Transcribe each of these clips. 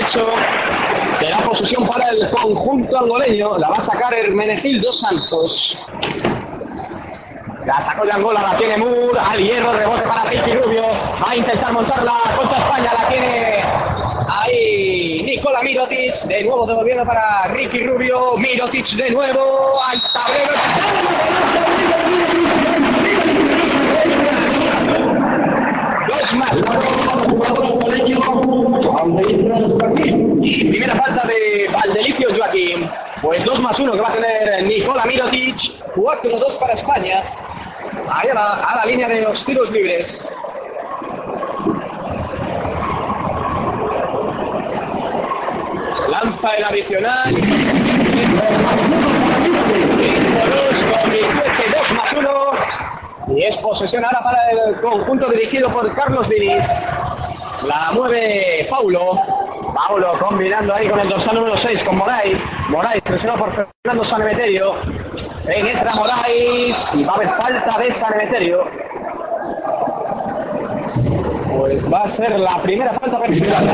dicho. Será posición para el conjunto angoleño. La va a sacar Hermenegildo Santos. La sacó de Angola, la tiene Moore, al hierro, rebote para Ricky Rubio, va a intentar montarla contra España, la tiene ahí Nicola Mirotic, de nuevo devolviendo para Ricky Rubio, Mirotic de nuevo al tablero. Dos más. Primera falta de Valdelicio Joaquín. Pues 2 más 1 que va a tener Nicola Mirotic. 4-2 para España. Ahí a la, a la línea de los tiros libres. Lanza el adicional. 5 con 18, 2 más 1. Y es posesión ahora para el conjunto dirigido por Carlos Diniz. La mueve Paulo. Paulo combinando ahí con el dorsal número 6 con Moraes. Moraes presionado por Fernando Sanemeterio. Penetra Moraes y va a haber falta de Sanemeterio. Pues va a ser la primera falta personal.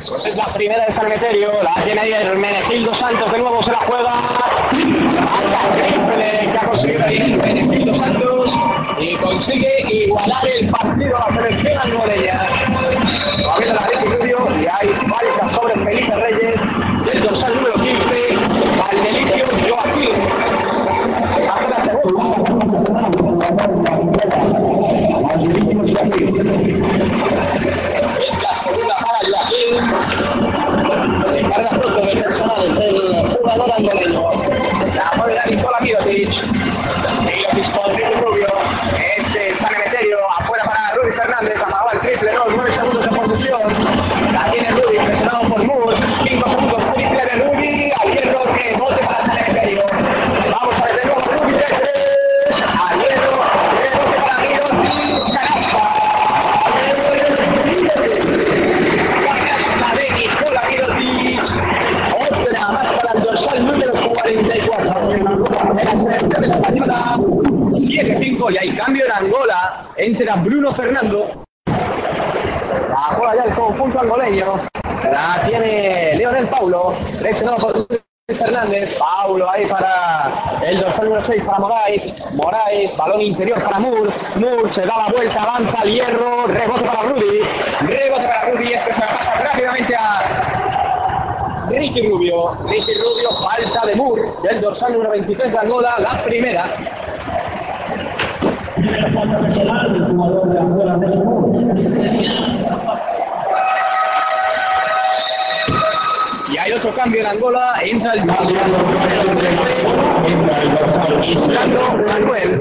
Es la primera de San Meterio, la tiene ahí el Menegildo Santos, de nuevo se la juega. Triple que ha conseguido ahí Menegildo Santos y consigue igualar el partido a la selección angoleña. Todavía la Rubio y hay falta sobre Felipe Reyes del dorsal número 15, al delicio Joaquín. Hace la segunda. Es la segunda para Joaquín. Se encarga pronto de personales el jugador angoleño. La mueve la Nicola Mirotic. Mirotic con Ricky Rubio. Este San Emeterio afuera para Rudy Fernández. Amagaba el triple, no, 9 segundos de posesión. 7-5 y hay cambio en Angola. Entra Bruno Fernando. La bola ya el conjunto angoleño. La tiene Leonel Paulo. Presionado por Fernández. Paulo ahí para el dorsal número 6 para Moraes. Moraes, balón interior para Moore. Moore se da la vuelta, avanza al hierro. Rebote para Rudy. Rebote para Rudy. Este se pasa rápidamente a Ricky Rubio. Ricky Rubio, falta de Moore, del dorsal número 23 de Angola, la primera. Y hay otro cambio en Angola, entra el Islando Manuel.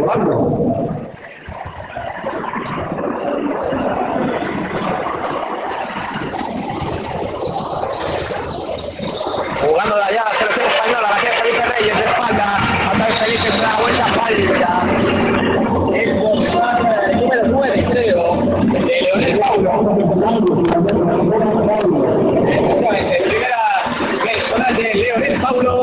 Jugando de allá la selección española, la que Felipe Reyes de espalda, hasta que Felipe se da la vuelta, falta. El dorsal número 9, creo, de Leonel Paulo. Efectivamente, primera personal de Leonel Paulo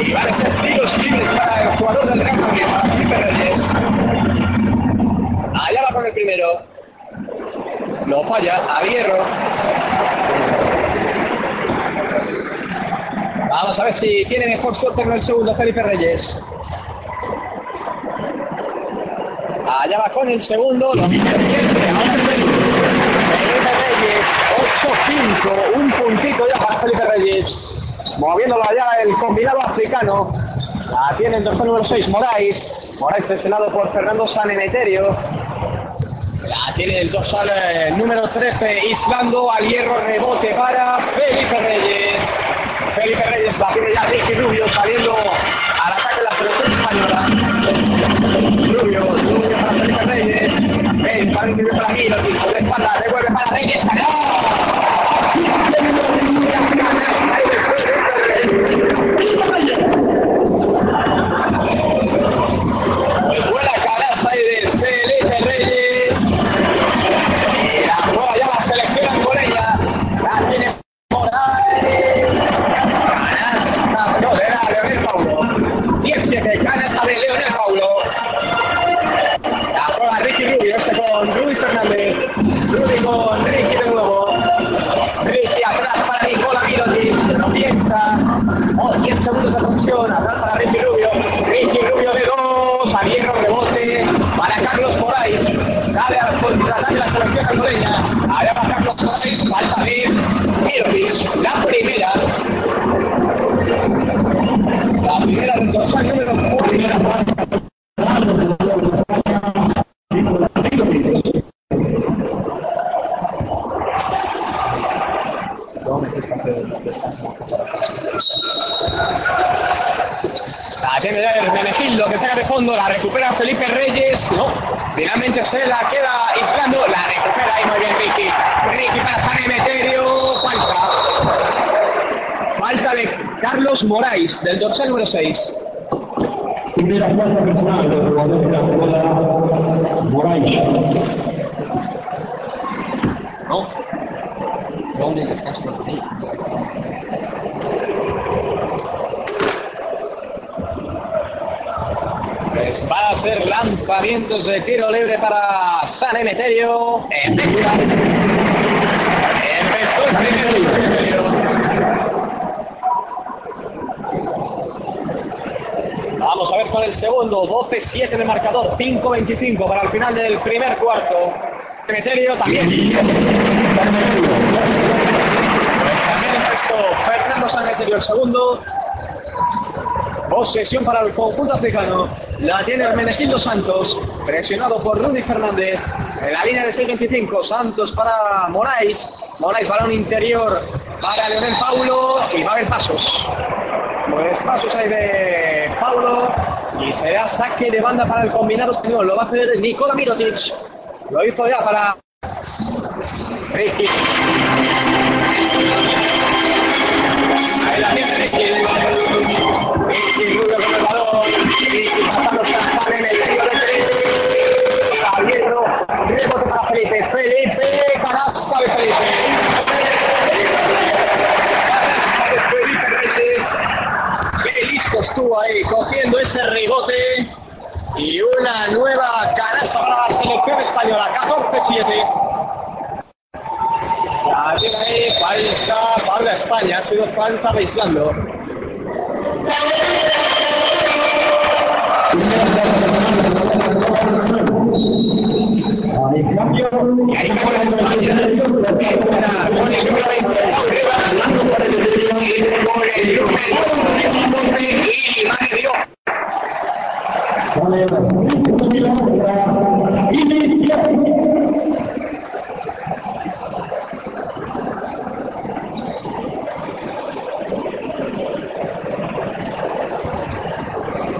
y van a ser tiros libres para el jugador del Real Madrid, para Felipe Reyes. Allá va con el primero. Lo falla, a Hierro. Vamos a ver si tiene mejor suerte con el segundo Felipe Reyes. Allá va con el segundo. Felipe Reyes, 8-5. Un puntito ya para Felipe Reyes. Moviéndolo allá el combinado africano. La tiene el dorsal número 6, Moraes. Moraes presionado por Fernando Sanemeterio. Tiene el dorsal eh, número 13, Islando. Al hierro, rebote para Felipe Reyes. Felipe Reyes la tiene ya Ricky Rubio saliendo al ataque de la selección española. Rubio, Rubio para Felipe Reyes. Para Rubio para Milo, de espalda, devuelve para Reyes. Buena 6, del dorsal número 6. Primera cuarta personal del jugador de la jugada Moraes. No. Doble descanso los ahí. Pues va a ser lanzamientos de tiro libre para San Emeterio. Empezó. Empezó el primer Vamos a ver con el segundo, 12-7 en el marcador, 5-25 para el final del primer cuarto. Emeterio también. También empezó Fernando Saneterio el segundo. Posesión para el conjunto africano. La tiene Hermenegildo Santos, presionado por Rudy Fernández. En la línea de 6.25, Santos para Moraes. Moraes, balón interior para Leonel Paulo y va a haber pasos. Pues pasos hay de Y será saque de banda para el combinado español. Lo va a hacer Nicola Mirotic. Lo hizo ya para Ricky. Estuvo ahí cogiendo ese rebote. Y una nueva canasta para la selección española. 14-7. La tiene ahí, falta para España, ha sido falta de Islando. Hay cambio. Y ahí con España, con el número 20, arriba, lanzándose al exterior. el número de Ilimani Diop.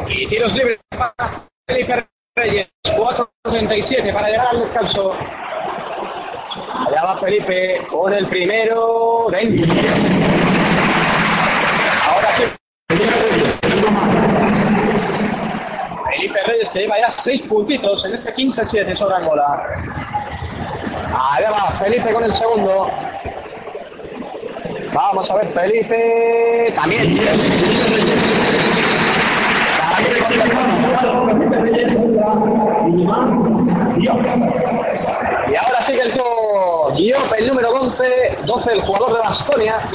Y tiros libres para Felipe Reyes, 4.37 para llegar al descanso. Allá va Felipe con el primero dentro. Felipe Reyes que lleva ya 6 puntitos en este 15-7 sobre Angola. Allá va Felipe con el segundo. Vamos a ver Felipe. También. Y ahora sigue el Diop, el número 11, 12 el jugador de Bastonia.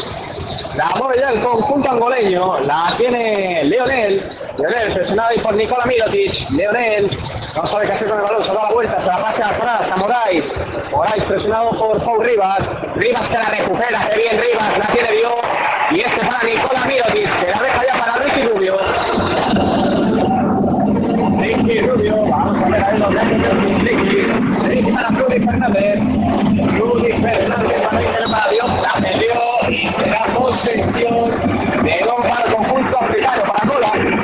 La mueve ya el conjunto angoleño, la tiene Leonel. Leonel presionado ahí por Nicola Mirotic. Leonel no sabe qué hacer con el balón, se da la vuelta, se la pasa atrás a Moraes. Moraes presionado por Paul Rivas. Rivas que la recupera, qué bien Rivas, la tiene Diop. Y este para Nicola Mirotic, que la deja ya para Ricky Rubio. Ricky Rubio, vamos a ver ahí los datos de Ricky. Ricky para Rudy Fernández. Rudy Fernández para Ricky para la perdió será posesión de para el conjunto africano, para Angola.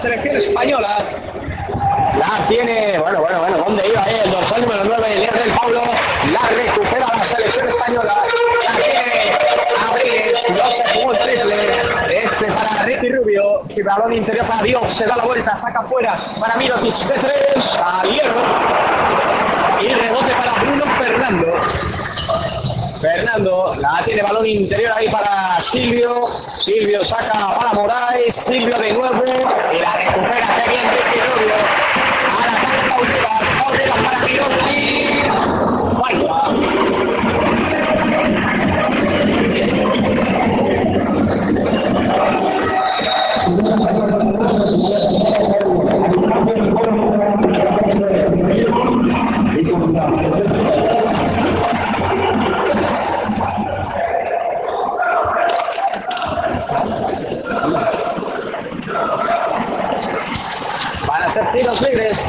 Selección española. La tiene, bueno, bueno, bueno, ¿dónde iba eh? el dorsal número 9, Elier del Paulo? La recupera la selección española. La tiene Abril, no se jugó el triple. Este para Ricky Rubio, y balón interior para Dios, se da la vuelta, saca fuera para Mirotic de 3, a hierro. Y rebote para Bruno Fernando. Fernando, la tiene balón interior ahí para Silvio. Silvio saca para Moraes. Silvio de nuevo. Y la recupera. Bien Ricky Rubio. A la tarde Paulivas. Paulivas para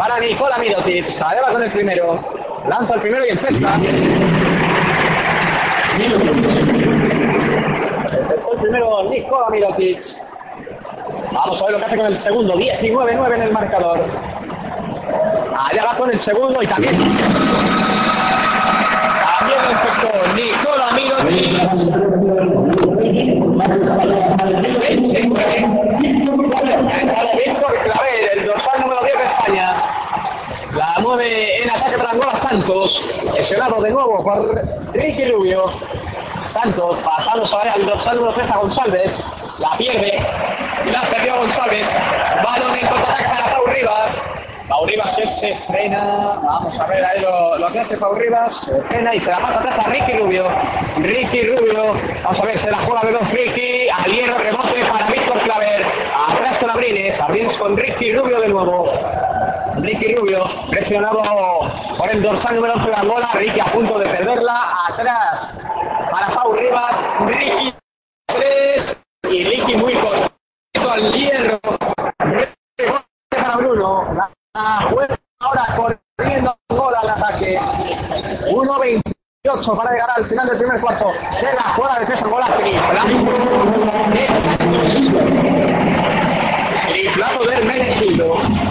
para Nicola Mirotic. Allá va con el primero. Lanza el primero y encesta. Empezó el primero Nicola Mirotic. Vamos a ver lo que hace con el segundo. 19-9 en el marcador. Allá va con el segundo y. También encestó Nicola Mirotic. Víctor Claver, el dorsal número 10 de España. La mueve en ataque para Santos, lesionado de nuevo por Ricky Rubio. Santos pasando para el dorsal número 3 a González. La pierde. La perdió González. Balón en contraataque para Pau Rivas. Pau Rivas que se frena. Vamos a ver ahí lo, lo que hace Pau Rivas. Se frena y se la pasa atrás a Ricky Rubio. Ricky Rubio. Vamos a ver, se la juega de dos Ricky. Al hierro rebote para Víctor Claver. Atrás con Abrines. Abrines con Ricky Rubio de nuevo. Ricky Rubio, presionado por el dorsal número 11 de Angola. Ricky a punto de perderla. Atrás para Pau Rivas. Ricky 3 y Ricky muy corto al hierro. Para Bruno. La juega ahora corriendo Angola al ataque. 1-28 para llegar al final del primer cuarto. Se la juega de defensa Angola. Triplazo del merecido.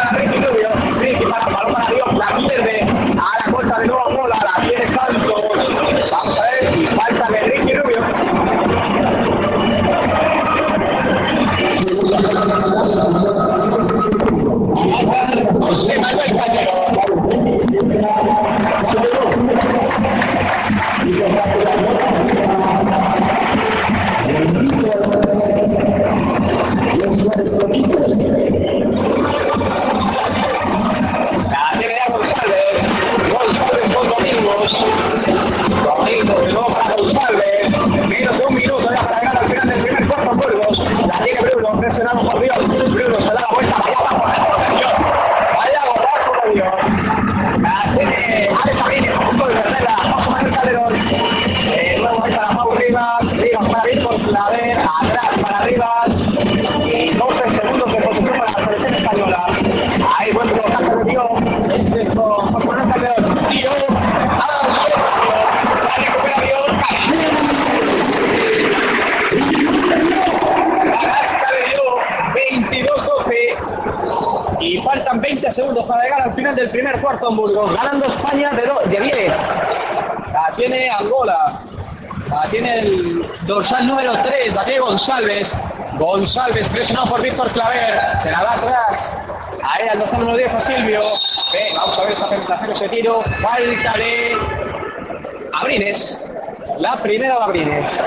al final del primer cuarto en Burgos. Ganando España de, do- de 10. La tiene Angola. La tiene el dorsal número 3, la tiene González. González presionado por Víctor Claver. Se la da atrás. Ahí al dorsal número 10 a Silvio. Vamos a ver esa penetración, ese tiro. Falta de Abrines. La primera de Abrines.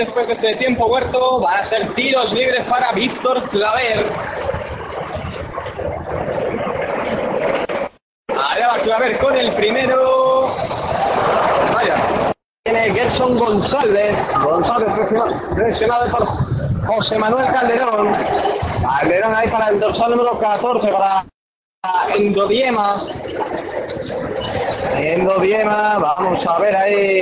Después de este tiempo huerto. Van a ser tiros libres para Víctor Claver. Allá va Claver con el primero. Vaya. Tiene Gerson González. González presionado por José Manuel Calderón. Calderón ahí para el dorsal número 14 para Endodiema. Endodiema, vamos a ver ahí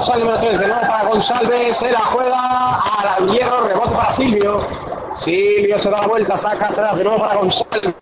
dorsal número 3 de nuevo para González, se la juega al hierro, rebote para Silvio. Silvio se da la vuelta, saca atrás de nuevo para González,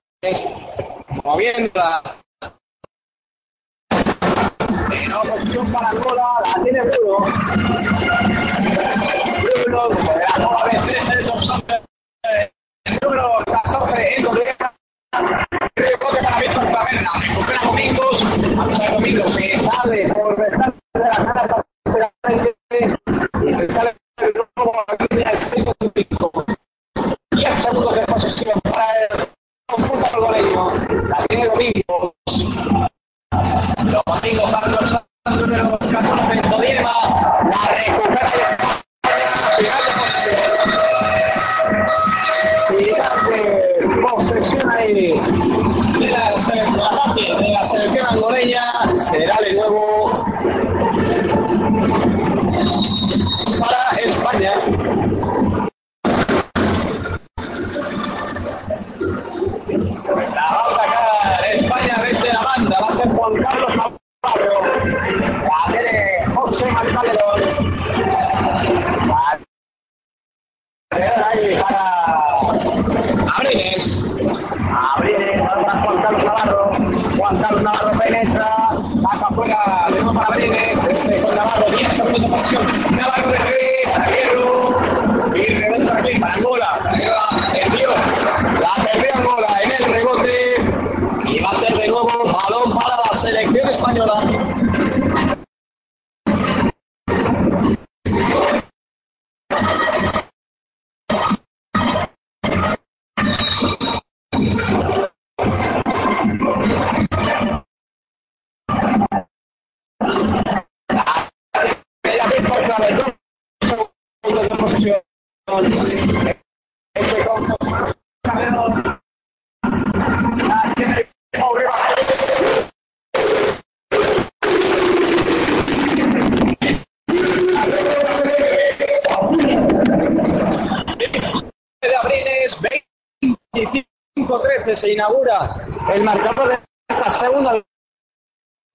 inaugura el marcador de esta segunda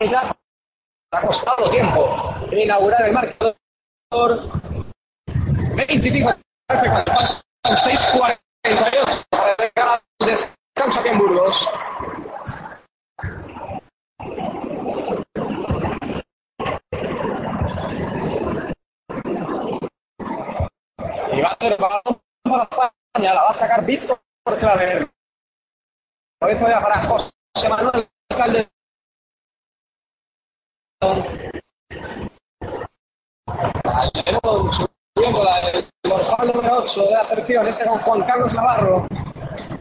mitad. Ha costado tiempo inaugurar el marcador 25 6.48 para llegar al descanso aquí en Burgos. Y va a ser balón para España, la va a sacar Víctor Claver. Cabeza ya para José Manuel. Calderón subiendo la, dorsal número 8 de la selección, este con Juan Carlos Navarro.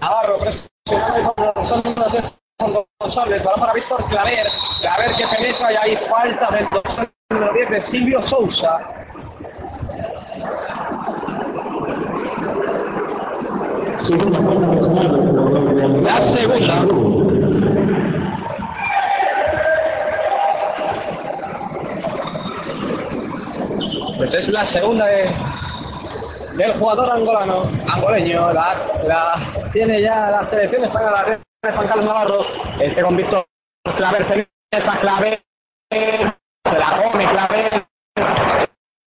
Navarro presionando con dorsal número 10 con González, balón para Víctor Claver, Claver que penetra y hay falta del dorsal número 10 de Silvio Sousa. Segunda falta personal del jugador de La segunda. Pues es la segunda de- del jugador angolano, angoleño. La, la tiene ya la selección española, la tiene Juan Carlos Navarro. Este con Víctor Claver, Claver, se la come Claver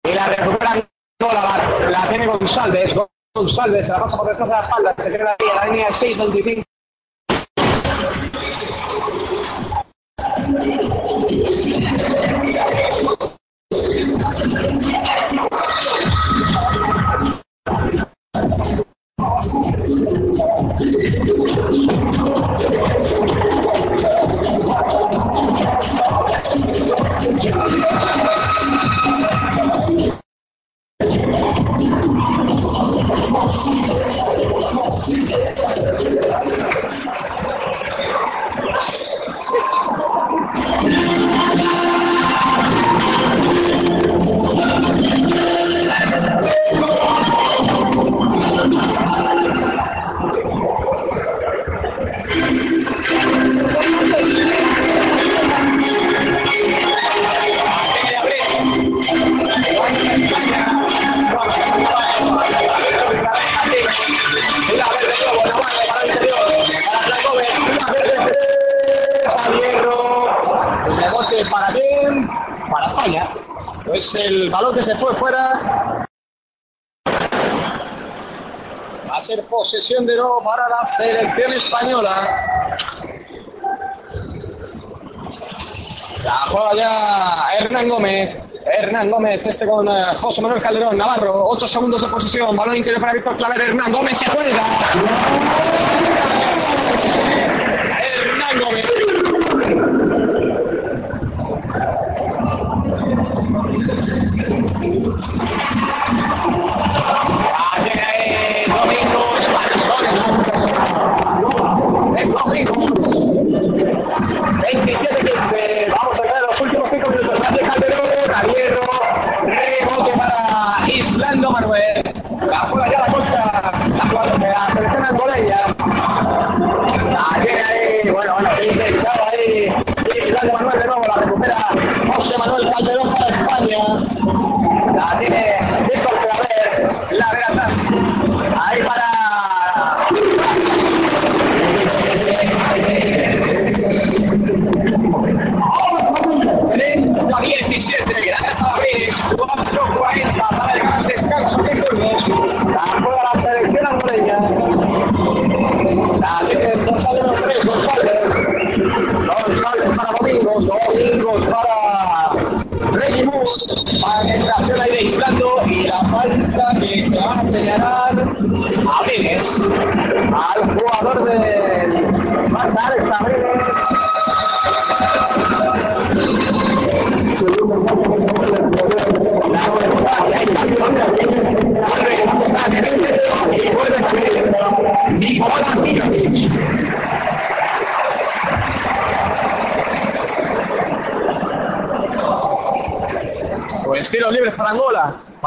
y la recupera la, la tiene González. González pasa por detrás de la espalda, se queda ahí a la línea de 6.25. どうぞ。Ser posesión de nuevo para la selección española. La juega ya Hernán Gómez. Hernán Gómez, este con eh, José Manuel Calderón, Navarro, 8 segundos de posesión, balón interior para Víctor Claver, Hernán Gómez se cuelga.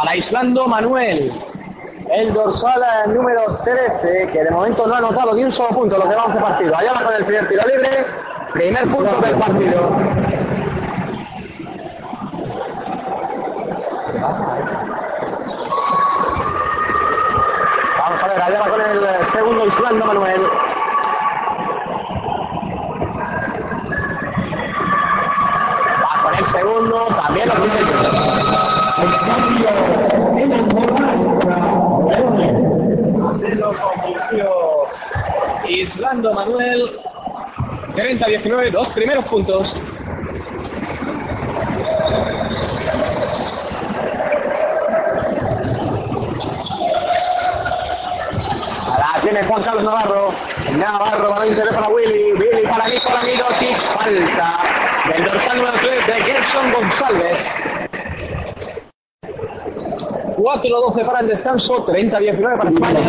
Para Islando Manuel. El dorsal número 13, que de momento no ha anotado ni un solo punto lo que vamos de partido. Allá va con el primer tiro libre, primer punto del partido. Vamos a ver, allá va con el eh, segundo Islando Manuel. Va con el segundo, también lo tiene. el cambio en Angola entra Leone. Lo convirtió Manuel. 30-19, dos primeros puntos. Tiene Juan Carlos Navarro. Navarro, balón interior para Willy. Willy para Nicolás Mirotic. Falta del dorsal número 3 de Gerson González. 4-12 para el descanso, 30-19 para España.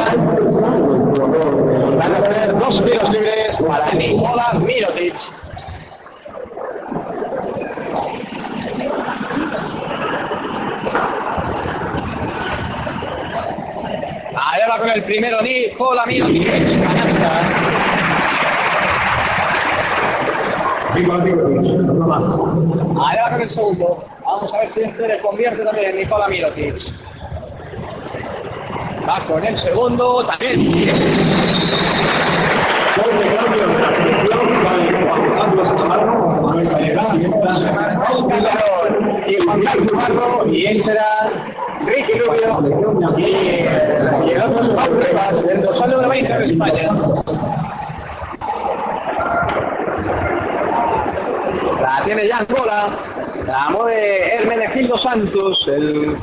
Dos libres para Nikola Mirotic. Ahí va con el primero Nikola Mirotic, canasta. Ahí va con el segundo. Vamos a ver si este le convierte también Nikola Mirotic. Va con el segundo también. Y Juan Carlos Navarro y entra Ricky Rubio y, el otro Pablo Rivas, el dorsal número 20 de España. La tiene ya Angola. La mueve Hermenegildo Santos, el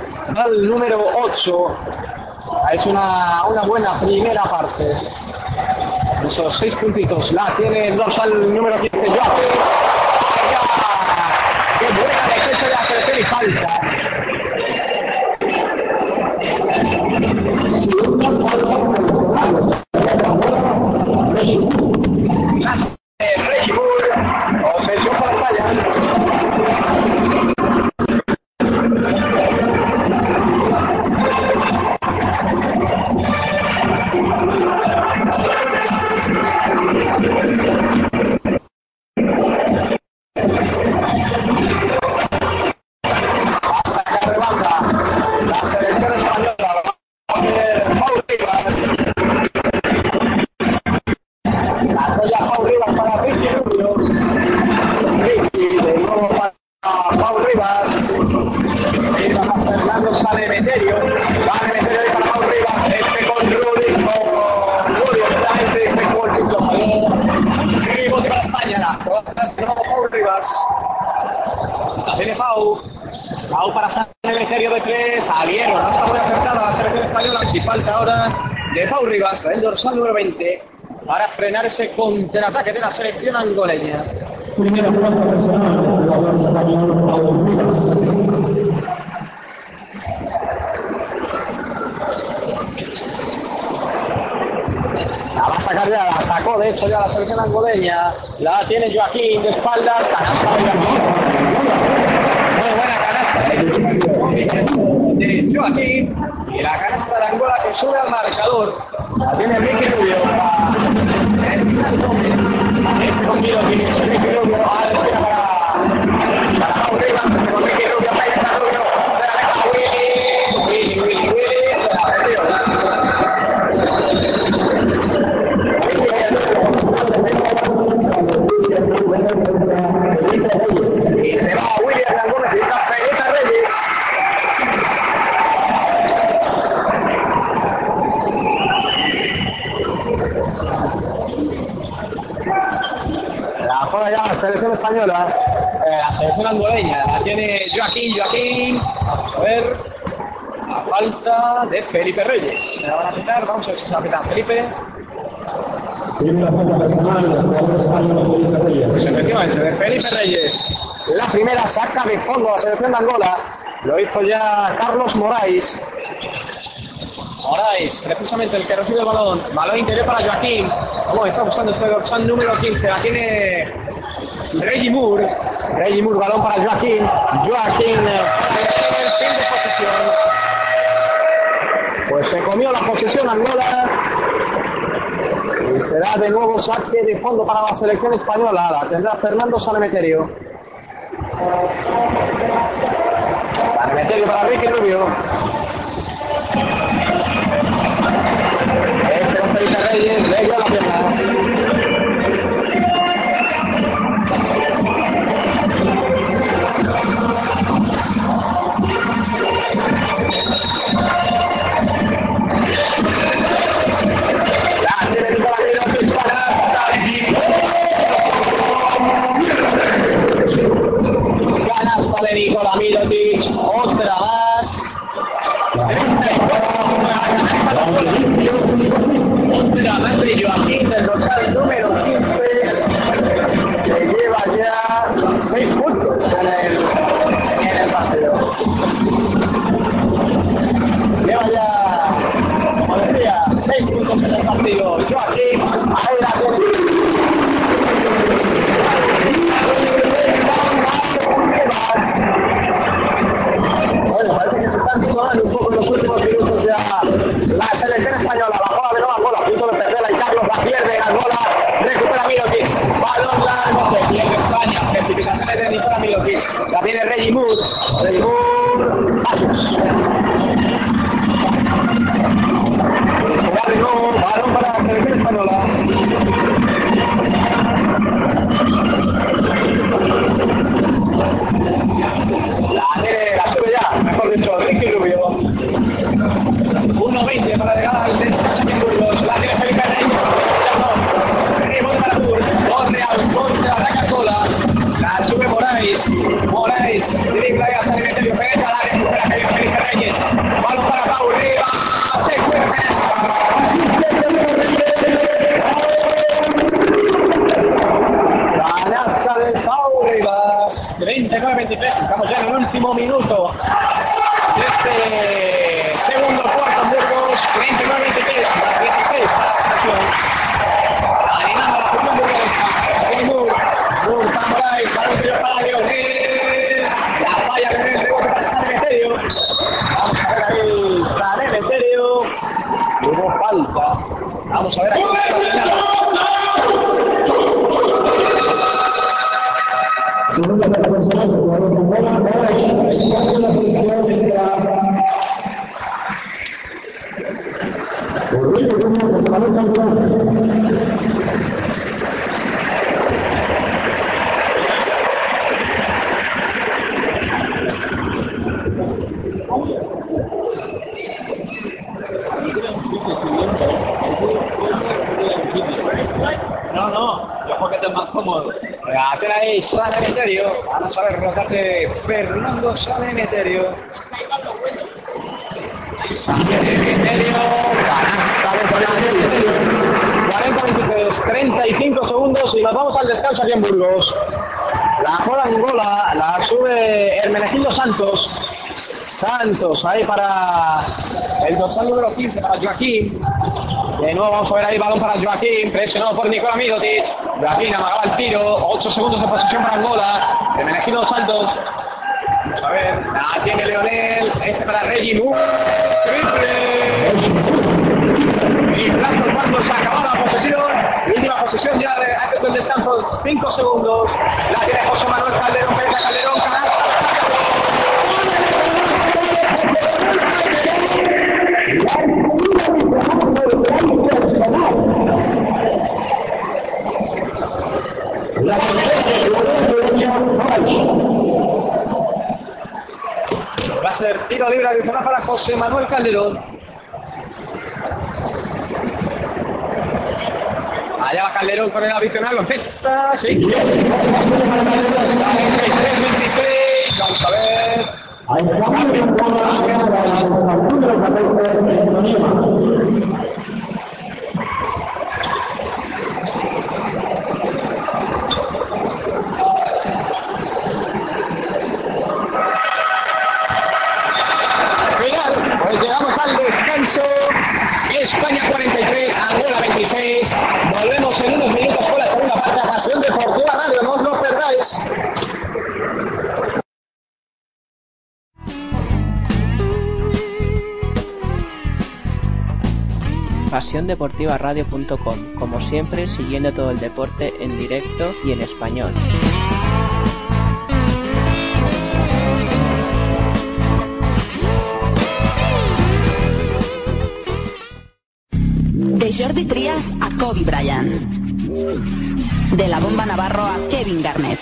número 8. Ha hecho una, una buena primera parte. Esos seis puntitos. La tiene el dorsal número 15. Joaquín. Dorsal número 20, para frenar ese contraataque de la selección angoleña. Primera falta personal del jugador español Pablo Rivas. La va a sacar ya, la sacó de hecho ya la selección angoleña. La tiene Joaquín de espaldas. Canasta de Joaquín. Muy buena canasta de, de Joaquín. Y la canasta de Angola que sube al marcador. Tiene Ricky Rubio. Este con Mirotic. Falta de Felipe Reyes, se la van a quitar, vamos a ver si se la quitar Felipe, Primera falta personal Felipe Reyes. efectivamente, de Felipe Reyes, la primera saca de fondo a la selección de Angola, lo hizo ya Carlos Moraes, Moraes, precisamente el que recibe el balón. Balón interior para Joaquín. Vamos, está buscando este dorsal número 15. La tiene Reggie Moore. Reggie Moore, balón para Joaquín. Joaquín, eh, La posesión Angola. Y será de nuevo saque de fondo para la selección española. La tendrá Fernando Sanemeterio. Sanemeterio para Ricky Rubio. Este Felipe Reyes, le dio la pierna. 39-23. Estamos ya en el último minuto de este segundo cuarto en Burgos. 39-23. Más 16 para la estación. Animando la afición burguesa. Aquí para Moraes. Para un tiro para Leonel. La falla con el rebote para San Emeterio. Vamos a ver ahí. San Emeterio. Hubo falta. Vamos a ver aquí. Segunda personal, jugador con bola, Moraes, espacio en la selección entra. Por Rico Junior, José Manuel Cantón. No, no, yo porque es más cómodo. Aten ahí San Emeterio. Vamos a ver rotate Fernando San Emeterio. San Emeterio. Canasta de San Emeterio. 40-23, 35 segundos y nos vamos al descanso aquí en Burgos. La bola Angola la sube Hermenegildo Santos. Santos ahí para el dorsal número 15 para Joaquín. De nuevo vamos a ver ahí balón para Joaquín, presionado por Nicola Mirotic. Joaquín amagaba el tiro, 8 segundos de posesión para Angola. Hermenegildo Santos. Vamos a ver, la tiene Leonel, este para Reggie Moore. Triple. Y blanco cuando se acabó la posesión. Última posesión ya de, antes del descanso, 5 segundos. La tiene José Manuel Calderón, Calderón, canasta. La. Va a ser tiro libre adicional para José Manuel Calderón. Allá va Calderón con el adicional, lo cesta, sí. 23-26, vamos a ver. Hay cambio de bola para el número 14, España 43, Angola 26. Volvemos en unos minutos con la segunda parte de Pasión Deportiva Radio. No os lo perdáis. pasiondeportivaradio.com, como siempre siguiendo todo el deporte en directo y en español. Kobe Bryant. De la bomba Navarro a Kevin Garnett.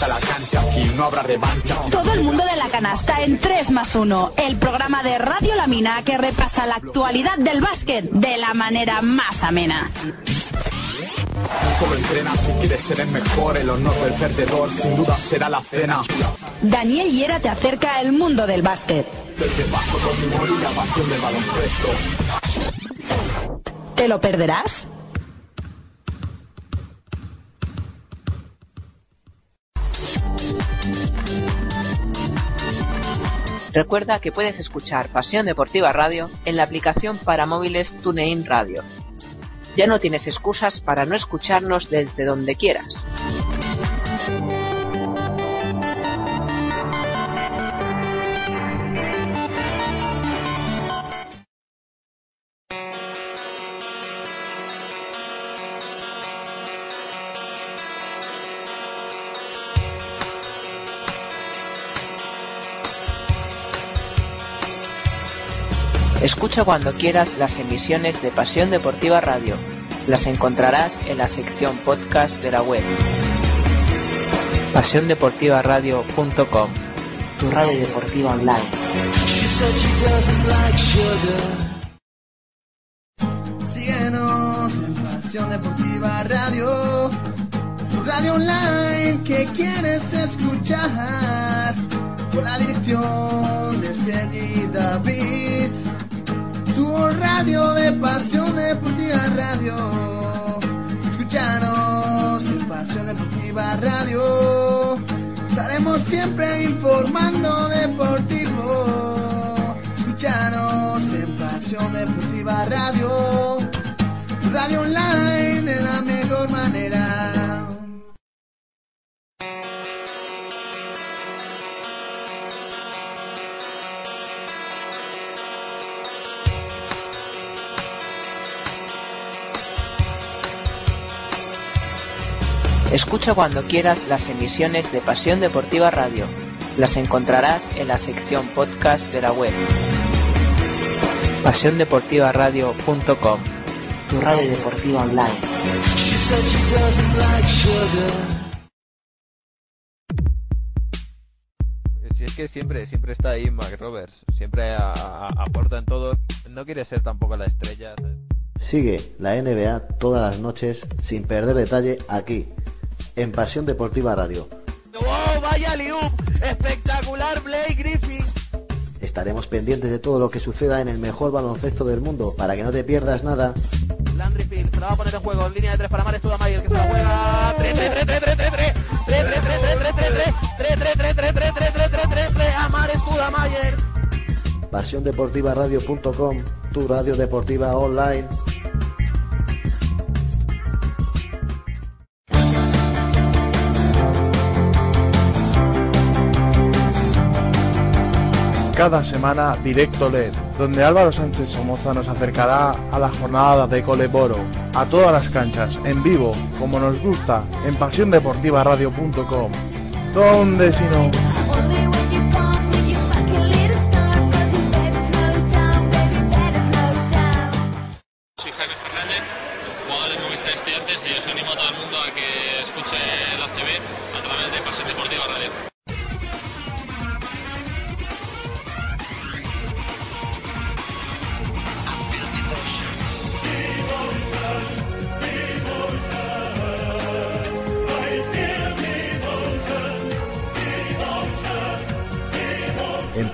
La cancha, aquí no habrá revancha. Todo el mundo de la canasta en 3 más 1, el programa de Radio La Mina que repasa la actualidad del básquet de la manera más amena. Solo entrena si quieres ser el mejor. El honor del perdedor sin duda será la cena. Daniel Hiera te acerca al mundo del básquet. Desde paso con mi la pasión del baloncesto. ¿Te lo perderás? Recuerda que puedes escuchar Pasión Deportiva Radio en la aplicación para móviles TuneIn Radio. Ya no tienes excusas para no escucharnos desde donde quieras. Cuando quieras las emisiones de Pasión Deportiva Radio. Las encontrarás en la sección podcast de la web. PasiónDeportivaRadio.com Tu radio deportiva online. Síguenos en Pasión Deportiva Radio, tu radio online que quieres escuchar, con la dirección de Sergi David, tu radio de Pasión Deportiva Radio. Escúchanos en Pasión Deportiva Radio, estaremos siempre informando deportivo. Escúchanos en Pasión Deportiva Radio, radio online de la mejor manera. Escucha cuando quieras las emisiones de Pasión Deportiva Radio. Las encontrarás en la sección podcast de la web. PasiónDeportivaRadio.com Tu radio deportiva online. Si es que siempre, siempre está ahí Mac Roberts, siempre a- a- aporta en todo, no quiere ser tampoco la estrella. ¿sabes? Sigue la NBA todas las noches sin perder detalle aquí, en Pasión Deportiva Radio. ¡Oh, vaya liup! ¡Espectacular Blake Griffin! Estaremos pendientes de todo lo que suceda en el mejor baloncesto del mundo para que no te pierdas nada. Landry Fields se la va a poner en juego en línea de tres para Mares Tudamayer que se la juega. 3 3 3 3 3 3 3 3 3 3 3 3 3 3 3 3 3 3 3 3 3 3 3 a Mares Tudamayer. PasiónDeportivaRadio.com, tu radio deportiva online. Cada semana Directo LED, donde Álvaro Sánchez Somoza nos acercará a la jornada de Coleboro, a todas las canchas, en vivo, como nos gusta, en pasiondeportivaradio.com. ¿Dónde si no?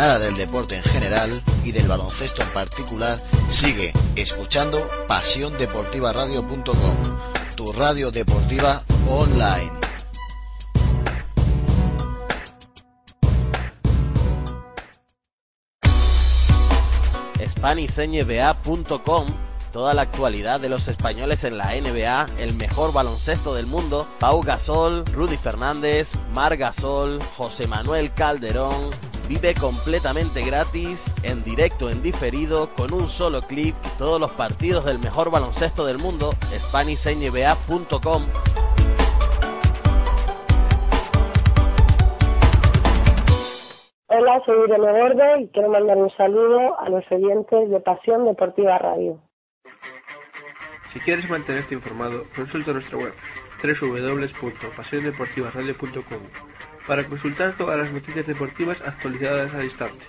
nada del deporte en general y del baloncesto en particular, sigue escuchando pasiondeportivaradio.com, tu radio deportiva online. SpanishNBA.com Toda la actualidad de los españoles en la NBA, el mejor baloncesto del mundo, Pau Gasol, Rudy Fernández, Mar Gasol, José Manuel Calderón. Vive completamente gratis, en directo, en diferido, con un solo clic, todos los partidos del mejor baloncesto del mundo, SpanishNBA.com. Hola, soy Irene Gordo y quiero mandar un saludo a los oyentes de Pasión Deportiva Radio. Si quieres mantenerte informado, consulta nuestra web www.pasiondeportivaradio.com. para consultar todas las noticias deportivas actualizadas al instante.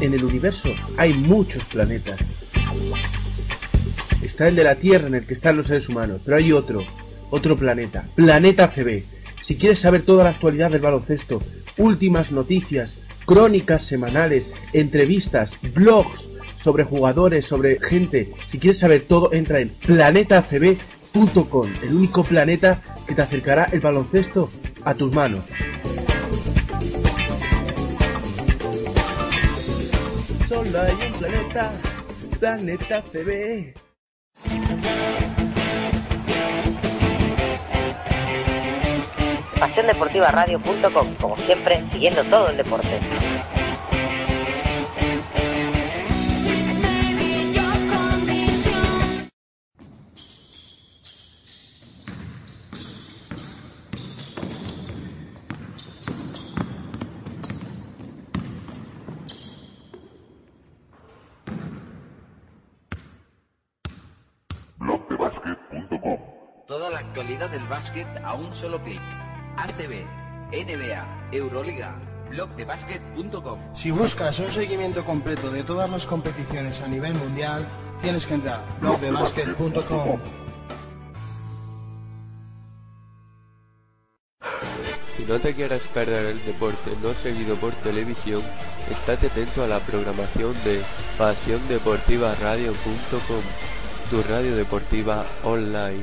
En el universo hay muchos planetas. Está el de la Tierra en el que están los seres humanos, pero hay otro, otro planeta, Planeta CB. Si quieres saber toda la actualidad del baloncesto, últimas noticias, crónicas semanales, entrevistas, blogs sobre jugadores, sobre gente, si quieres saber todo, entra en planetacb.com, el único planeta que te acercará el baloncesto a tus manos. Solo hay un planeta, Planeta CB. pasiondeportivaradio.com, como siempre, siguiendo todo el deporte. Básquet a un solo clic. ACB, NBA, Euroliga, blogdebasket.com. Si buscas un seguimiento completo de todas las competiciones a nivel mundial, tienes que entrar a blogdebasket.com. Si no te quieres perder el deporte no seguido por televisión, estate atento a la programación de pasiondeportivaradio.com, tu radio deportiva online.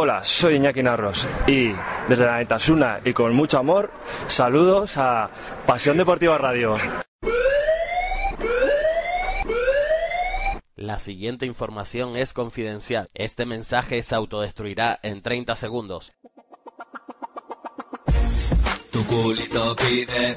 Hola, soy Iñaki Narros y desde la Netasuna y con mucho amor, saludos a Pasión Deportiva Radio. La siguiente información es confidencial. Este mensaje se autodestruirá en 30 segundos. Tu culito pide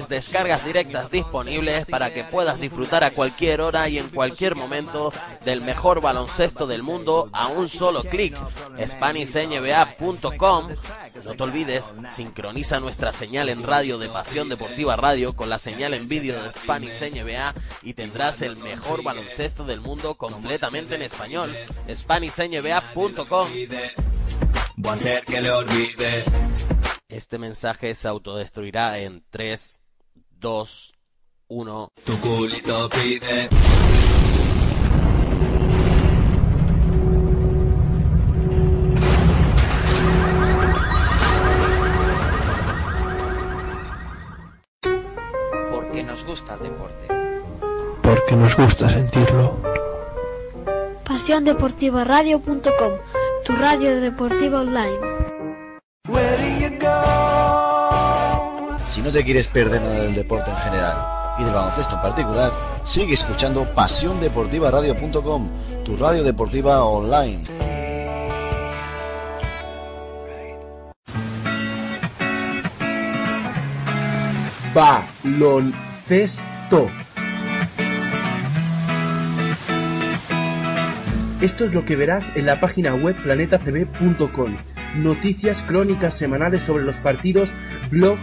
descargas directas disponibles para que puedas disfrutar a cualquier hora y en cualquier momento del mejor baloncesto del mundo a un solo clic. SpanishNBA.com No te olvides, sincroniza nuestra señal en radio de Pasión Deportiva Radio con la señal en vídeo de Spanish NBA y tendrás el mejor baloncesto del mundo completamente en español. SpanishNBA.com Voy a hacer que le olvide. Este mensaje se autodestruirá en 3, 2, 1. Tu culito pide. Porque nos gusta el deporte. Porque nos gusta sentirlo. PasiónDeportivaRadio.com, tu radio deportiva online. No te quieres perder nada del deporte en general y del baloncesto en particular, sigue escuchando pasiondeportivaradio.com, tu radio deportiva online. Baloncesto. Esto es lo que verás en la página web planetacb.com. Noticias, crónicas semanales sobre los partidos, blogs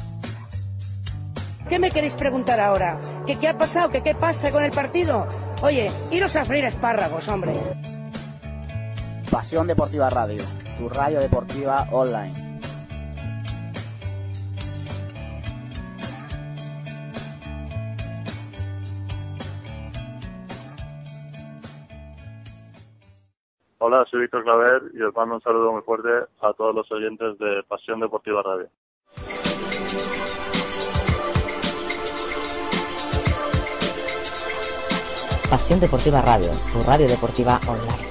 ¿Qué me queréis preguntar ahora? ¿Que qué ha pasado? ¿Que qué pasa con el partido? Oye, iros a freír espárragos, hombre. Pasión Deportiva Radio, tu radio deportiva online. Hola, soy Víctor Claver y os mando un saludo muy fuerte a todos los oyentes de Pasión Deportiva Radio. Pasión Deportiva Radio, tu radio deportiva online.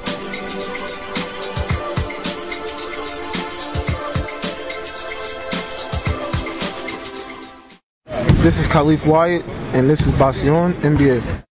This is Khalif Wyatt, and this is Pasión NBA.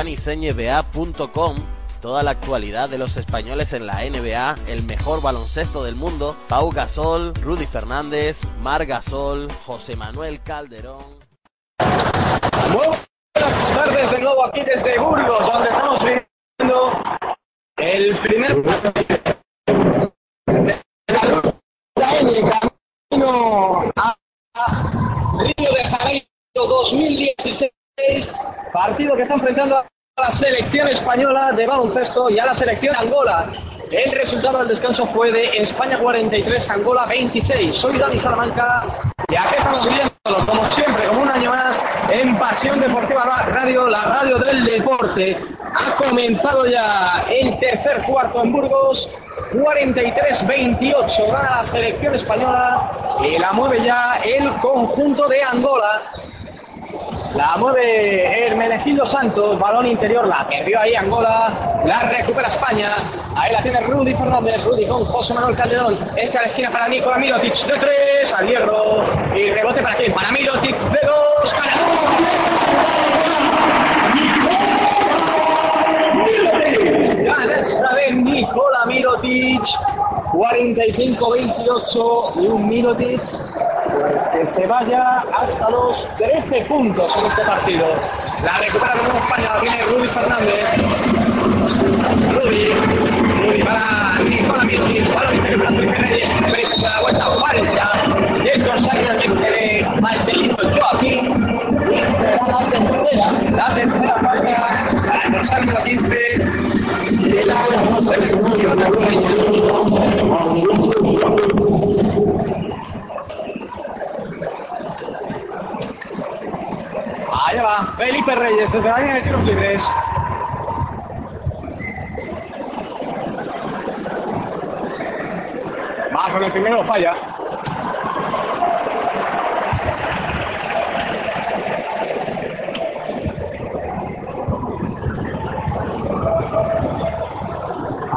spaniseñba.com toda la actualidad de los españoles en la NBA, el mejor baloncesto del mundo, Pau Gasol, Rudy Fernández, Mar Gasol, José Manuel Calderón. Buenas tardes de nuevo aquí desde Burgos, donde estamos viendo el primer camino a Río de Janeiro 2016, partido que está enfrentando a selección española de baloncesto y a la selección Angola. El resultado del descanso fue de España 43, Angola 26. Soy Dani Salamanca y aquí estamos viviéndolo, como siempre, como un año más, en Pasión Deportiva Radio, la radio del deporte. Ha comenzado ya el tercer cuarto en Burgos, 43-28 gana la selección española y la mueve ya el conjunto de Angola. La mueve Hermenegildo Santos, balón interior, la perdió ahí Angola, la recupera España. Ahí la tiene Rudy Fernández, Rudy con José Manuel Calderón. Este a la esquina para Nicola Mirotic de tres, al hierro. Y rebote para quién? Para Mirotic de dos, Gana de Nicola Mirotic, 45-28 y un Mirotic pues que se vaya hasta los 13 puntos en este partido. La recupera nuevo España, la tiene Rudy Fernández. Rudy, Rudy para Nicola interior para Felipe Reyes, se da vuelta, falta. Jason Sanger tiene Martelino Joaquín. Y la tercera, la tercera falta para dorsal 15 de la selección Allá va Felipe Reyes desde la línea de tiros libres. Va con el primero, falla.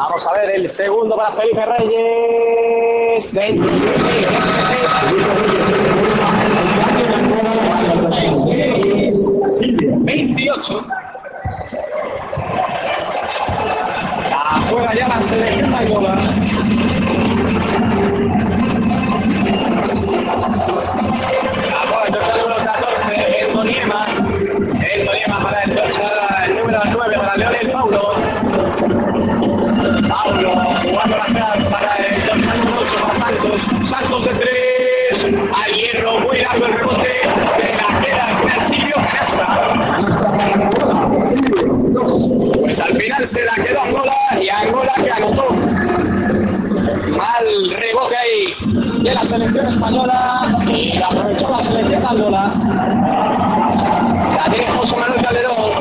Vamos a ver el segundo para Felipe Reyes. Dentro. 28. La juega ya la selección de de la selección española y aprovechó la selección de Angola. La tiene José Manuel Calderón.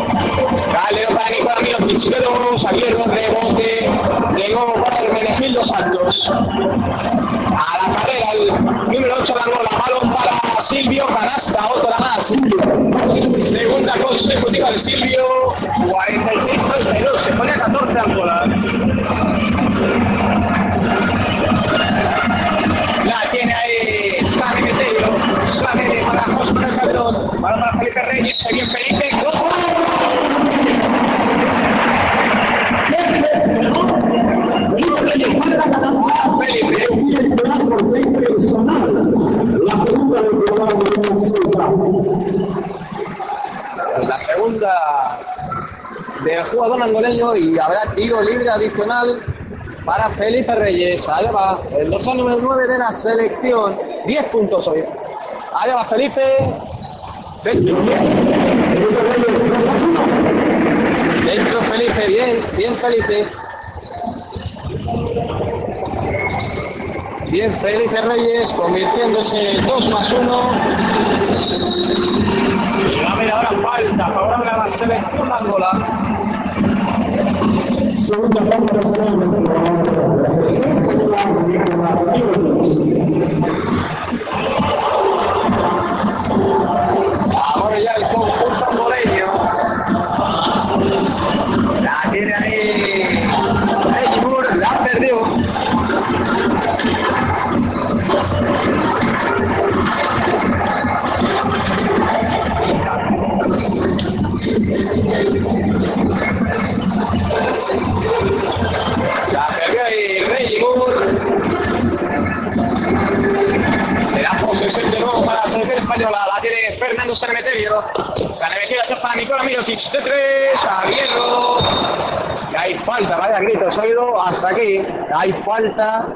Calderón para Nicolás Mirotic de dos, Aguirre, rebote, de nuevo para Hermenegildo Santos. A la carrera el número 8 de Angola, balón para Silvio Canasta, otra más. Segunda consecutiva de Silvio, 46-32, se pone a 14 Angola. Que bien Felipe, dos. La segunda del jugador angoleño y habrá tiro libre adicional para Felipe Reyes. Allá va el dorsal número 9 de la selección. 10 puntos hoy. Allá va Felipe. Dentro. Dentro Felipe, bien, bien Felipe. Bien Felipe Reyes convirtiéndose 2 más 1. Y va a haber ahora falta favorable a la selección de Angola. Segunda Ahora atacando San Emeterio. San Emeterio hace para Nicola Mirotic de tres, a. Y hay falta, vaya gritos oído hasta aquí. Hay falta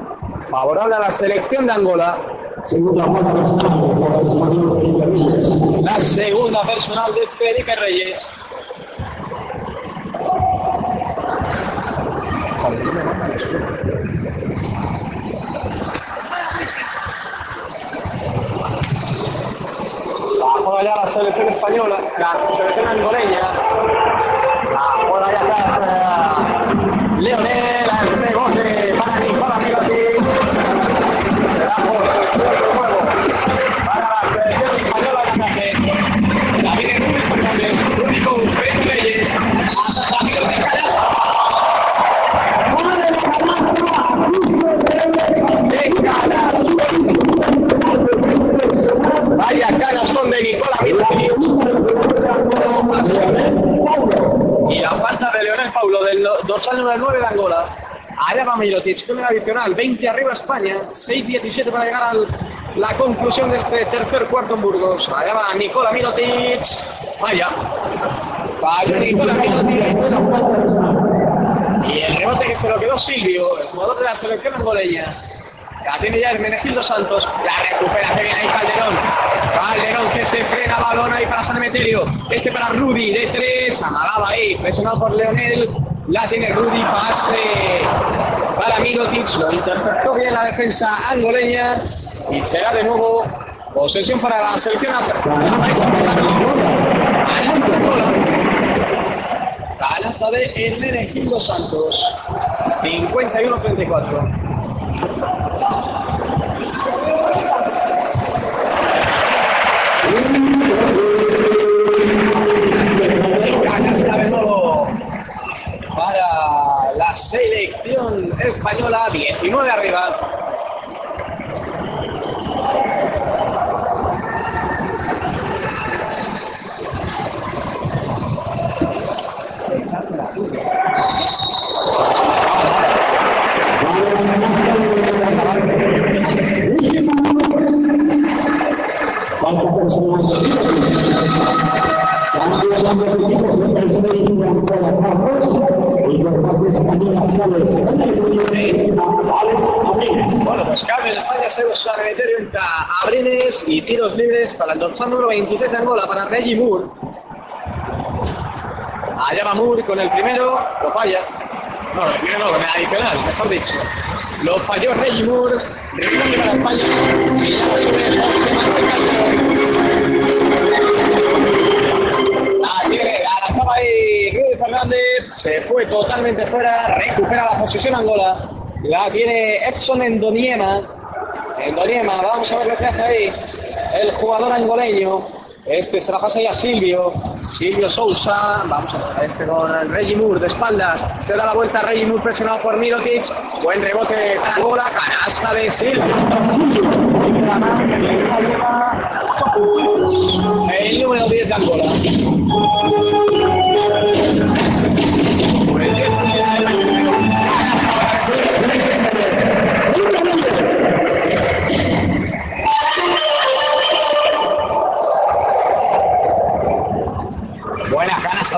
favorable a la selección de Angola. La segunda personal de Felipe Reyes. La selección española, la selección angoleña. La juega ya atrás eh, Leonel, dorsal número 9 de Angola. Allá va Mirotic con el adicional. 20 arriba España. 6-17 para llegar a la conclusión de este tercer cuarto en Burgos. Allá va Nicola Mirotic. Falla. Falló Nicola Mirotic. Y el rebote que se lo quedó Silvio, el jugador de la selección angoleña. La tiene ya el Menegildo Santos. La recupera que viene ahí Calderón. Calderón que se frena balón ahí para San Emeterio. Este para Rudy de tres. Amagaba ahí. Presionado por Leonel. La tiene Rudy. Pase para Mirotic. Lo interceptó bien la defensa angoleña. Y será de nuevo posesión para la selección Canasta de Hermenegildo Santos. 51-34. Selección española. 19 arriba. Bueno, pues cambio en España, se usa entra Abrines y tiros libres para el dorsal número 23 de Angola, para Reggie Moore. Allá va Moore con el primero, lo falla. No, el primero no, con el adicional, mejor dicho. Lo falló Reggie Moore, rebote para España. Y ya. La ahí Se fue totalmente fuera, recupera la posición Angola. La tiene Edson Endoniema. Endoniema, vamos a ver lo que hace ahí el jugador angoleño. Este se la pasa ya a Silvio. Silvio Sousa. Vamos a ver este con Reggie Moore de espaldas. Se da la vuelta a Reggie Moore presionado por Mirotic. Buen rebote Angola. Canasta de Silvio. El número 10 de Angola.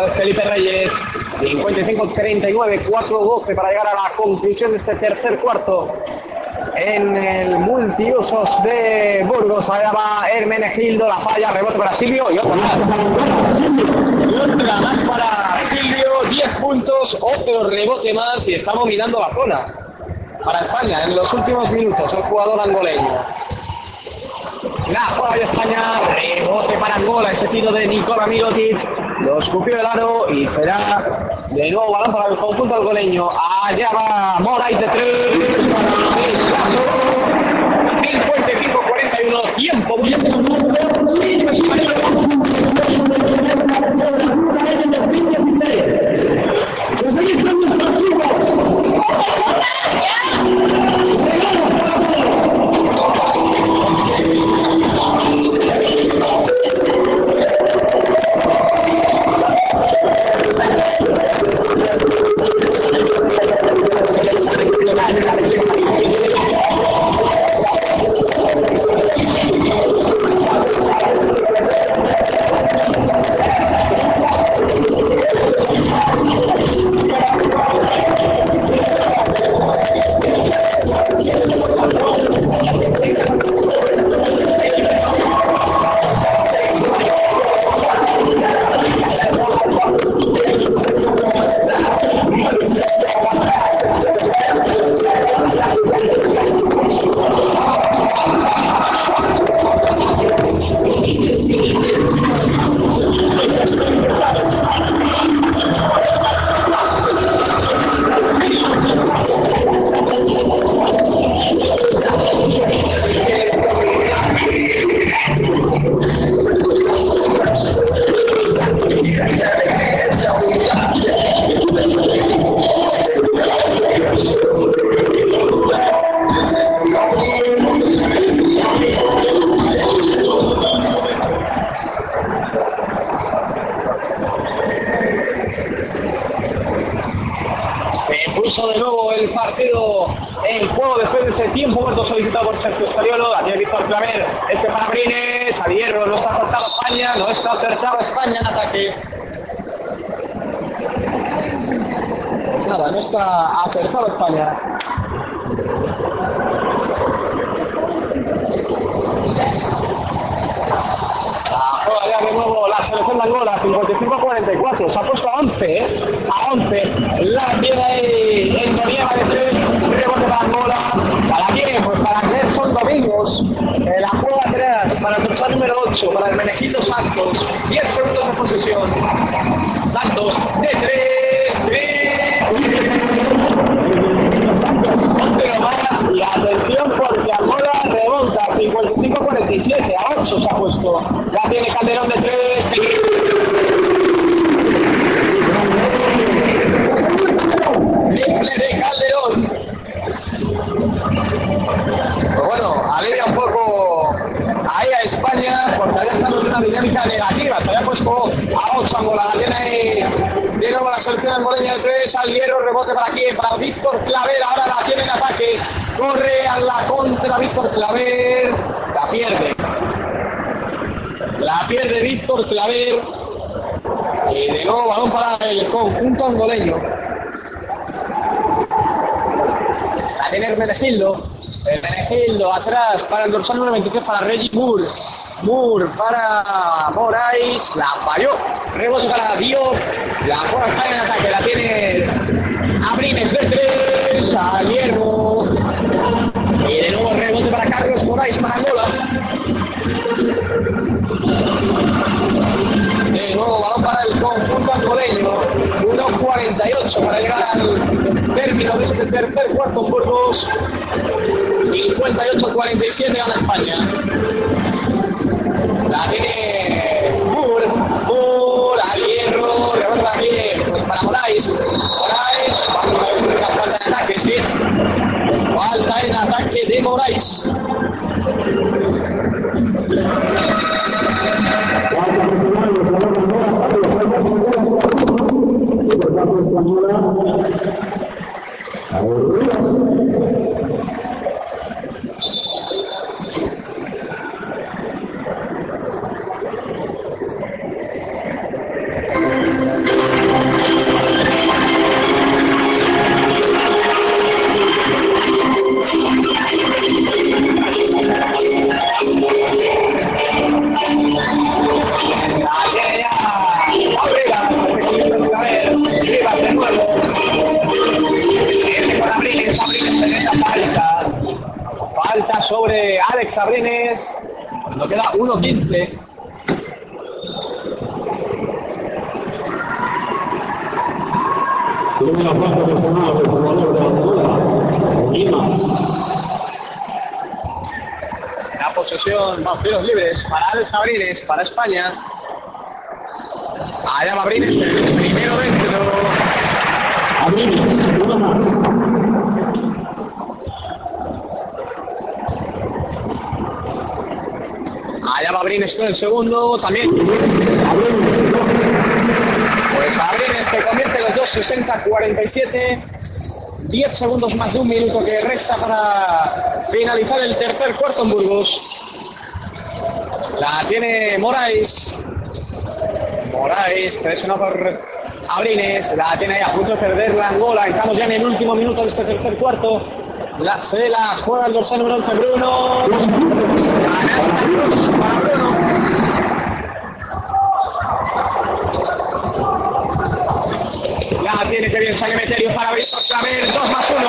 Felipe Reyes. 55-39, 4-12 para llegar a la conclusión de este tercer cuarto. En el multiusos de Burgos, allá va Hermenegildo, la falla, rebote para Silvio y otra más. Para Silvio, 10 puntos, otro rebote más y estamos mirando la zona. Para España, en los últimos minutos, el jugador angoleño. La juega de España, rebote para Angola, ese tiro de Nicola Mirotic, lo escupió el aro y será de nuevo balón para el conjunto angoleño. Allá va Moraes de tres. 55-41, tiempo. Pues angoleña de 3. Al hierro, rebote para quién? Para Víctor Claver. Ahora la tiene en ataque. Corre a la contra Víctor Claver. La pierde. La pierde Víctor Claver. Y de nuevo balón para el conjunto angoleño. La tiene Hermenegildo. Hermenegildo atrás para el dorsal número 23 para Reggie Moore. Moore para Moraes. La falló. Rebote para Diop. La juega está en ataque. La tiene Abrines de 3. Al hierro. Y de nuevo rebote para Carlos Moraes para Angola. De nuevo balón para el conjunto angoleño. 1.48 para llegar al término de este tercer cuarto en Burgos. 58-47 gana España. La tiene Moore. Moore al hierro. También pues para Moraes. Moraes. Vamos a ver si una falta en ataque, sí. Falta en ataque de. Falta Abrines. Cuando queda 1.15. Primera falta personal del jugador de Angola, Lima. La posesión, tiros libres para Alex Abrines, para España. Allá va Abrines, el primero dentro. Abrines, una más. Allá va Abrines con el segundo, también. Pues Abrines que convierte los dos 60-47. 10 segundos más de un minuto que resta para finalizar el tercer cuarto en Burgos. La tiene Moraes. Moraes, presionado por Abrines. La tiene ahí a punto de perder la Angola. Estamos ya en el último minuto de este tercer cuarto. La, se la juega el dorsal número 11, Bruno. Canasta cruz para Bruno. La tiene que bien San Emeterio para Víctor Claver. 2 más 1.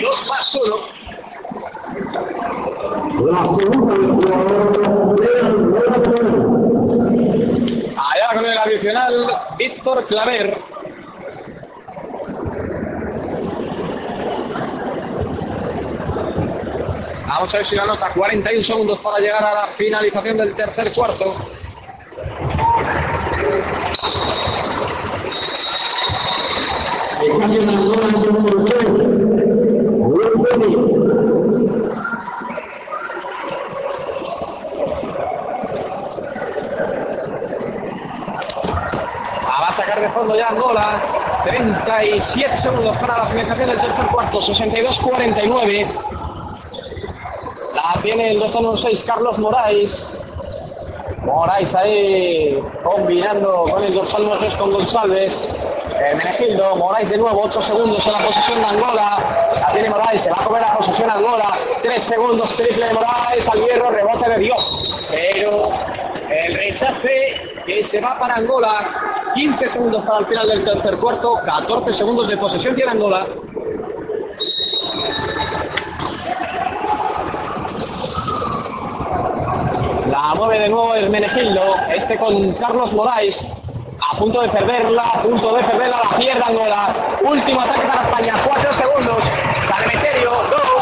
2 más 1. La segunda del jugador Allá con el adicional, Víctor Claver. Vamos a ver si la nota 41 segundos para llegar a la finalización del tercer cuarto. Cambio de Angola en el número 3. Will Penny. sacar de fondo ya Angola. 37 segundos para la finalización del tercer cuarto. 62-49. La tiene el 206 Carlos Moraes. Moraes ahí combinando con el dorsal número 3 con González. Eh, Menegildo, Moraes de nuevo, 8 segundos en la posesión de Angola. La tiene Moraes, se va a comer la posesión Angola. 3 segundos, triple de Moraes al hierro, rebote de Dios. Pero el rechace que se va para Angola. 15 segundos para el final del tercer cuarto, 14 segundos de posesión tiene Angola. La mueve de nuevo Hermenegildo, este con Carlos Moraes, a punto de perderla, a punto de perderla, la pierde Angola. Último ataque para España, 4 segundos. Sanemeterio, 2. Hay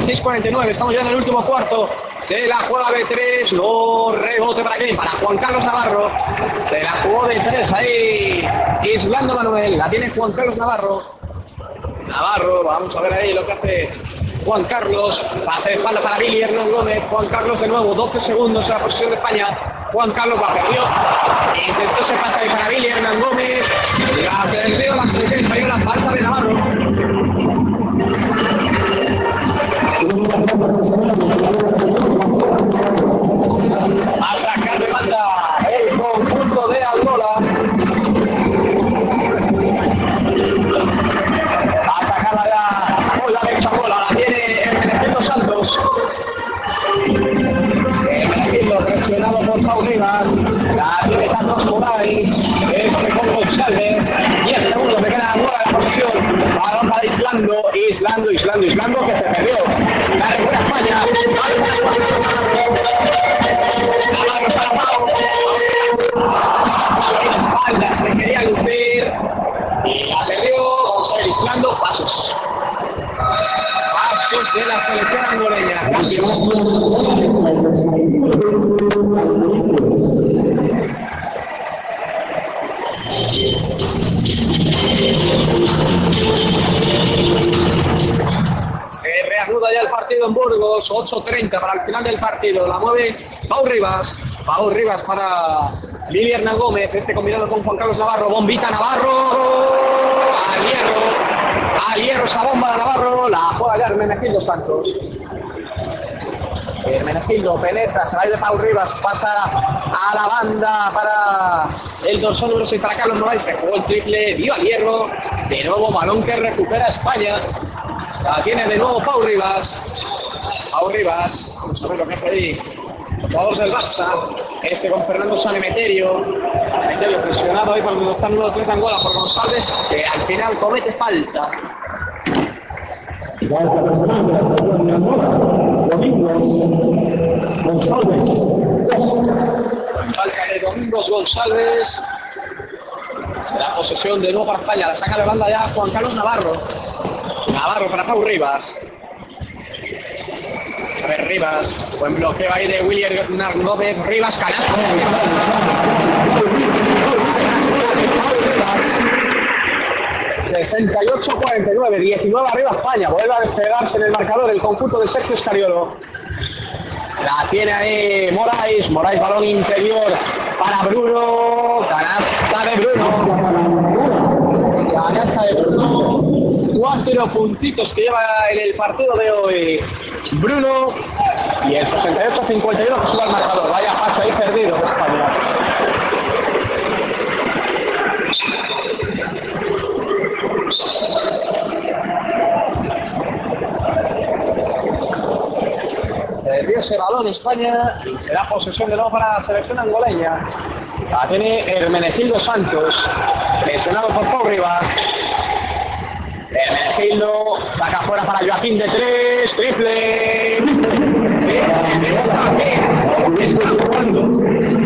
66-49, estamos ya en el último cuarto. Se la juega de tres, lo rebote para quién? Para Juan Carlos Navarro. Se la jugó de tres ahí. Islando Manuel, la tiene Juan Carlos Navarro. Navarro, vamos a ver ahí lo que hace Juan Carlos. Pase de espalda para Billy Hernán Gómez. Juan Carlos de nuevo, 12 segundos en la posición de España. Juan Carlos la perdió. Intentó ese pase para Billy Hernán Gómez. La perdió la selección española, falta de Navarro. aislando, aislando, aislando, que se perdió. España. espalda se quería lucir y alegrió, vamos a ir aislando pasos. Pasos de la selección angoleña partido en Burgos, 8.30 para el final del partido. La mueve Pau Rivas. Pau Rivas para Lili Hernán Gómez. Este combinado con Juan Carlos Navarro. Bombita Navarro. Al hierro. Al hierro esa bomba de Navarro. La juega ya Hermenegildo Santos. Hermenegildo penetra, se va a ir de Pau Rivas, pasa a la banda para el dorsal número 6 para Carlos Moraes, se jugó el triple, dio al hierro, de nuevo balón que recupera España, la tiene de nuevo Pau Rivas, Pau Rivas, vamos a ver lo que hace ahí, jugador del Barça, este con Fernando Sanemeterio, Sanemeterio presionado ahí por donde está el número 3 de Angola por González, que al final comete falta. Falta personal de la selección de Angola. Domingos González. Falta de Domingos González. Será posesión de nuevo para España. La saca de banda ya Juan Carlos Navarro. Navarro para Pau Rivas. A ver, Rivas. Buen bloqueo ahí de William. Rivas, canasta. 68-49, 19 arriba España, vuelve a despegarse en el marcador el conjunto de Sergio Escariolo. La tiene ahí Moraes, Moraes balón interior para Bruno, canasta de Bruno. Canasta de Bruno, cuatro puntitos que lleva en el partido de hoy Bruno y el 68-51 que sube al marcador. Vaya paso ahí perdido de España. Perdió ese balón España y será posesión de nuevo para la selección angoleña. La tiene Hermenegildo Santos, presionado por Pau Rivas. Hermenegildo saca fuera para Joaquín de tres, triple.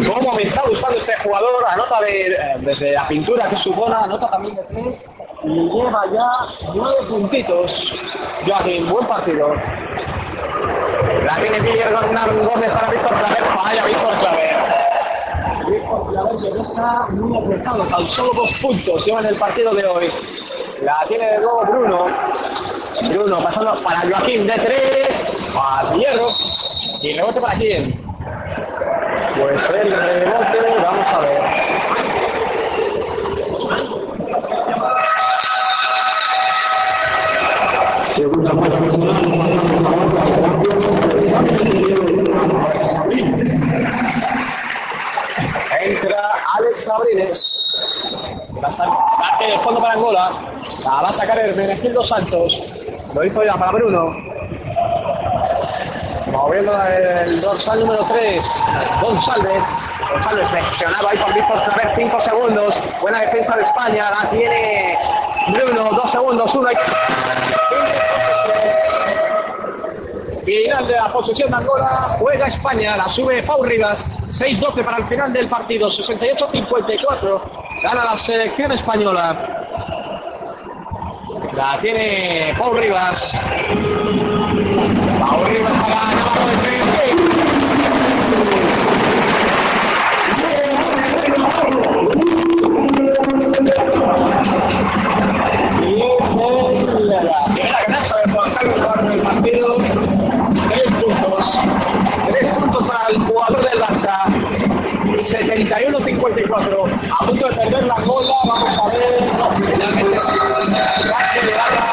¿Cómo me está gustando este jugador? Anota de, desde la pintura que es su zona, anota también de tres y lleva ya nueve puntitos. Joaquín, buen partido. La tiene Guillermo Gómez para Víctor Claver. Falla Víctor Claver. Víctor Claver que está muy apretado. Tan solo dos puntos lleva en el partido de hoy. La tiene de nuevo Bruno. Bruno pasando para Joaquín de tres. Al hierro. Y rebote para quién. Pues el rebote, vamos a ver. Segunda parte Entra Alex Abrines. Saque de fondo para Angola. La va a sacar Hermenegildo Santos. Lo hizo ya para Bruno. Moviendo el dorsal número 3. González. González presionado ahí por Víctor Claver. 5 segundos. Buena defensa de España. La tiene Bruno. 2 segundos. 1. Final de la posesión de Angola, juega España, la sube Pau Rivas, 6-12 para el final del partido, 68-54, gana la selección española. La tiene Pau Rivas. Pau Rivas para Navarro de tres. Y es el- la primera canasta de Juan Carlos Navarro en el partido. Barça. 71-54. A punto de perder la bola. Vamos a ver. Finalmente sí. Saque de banda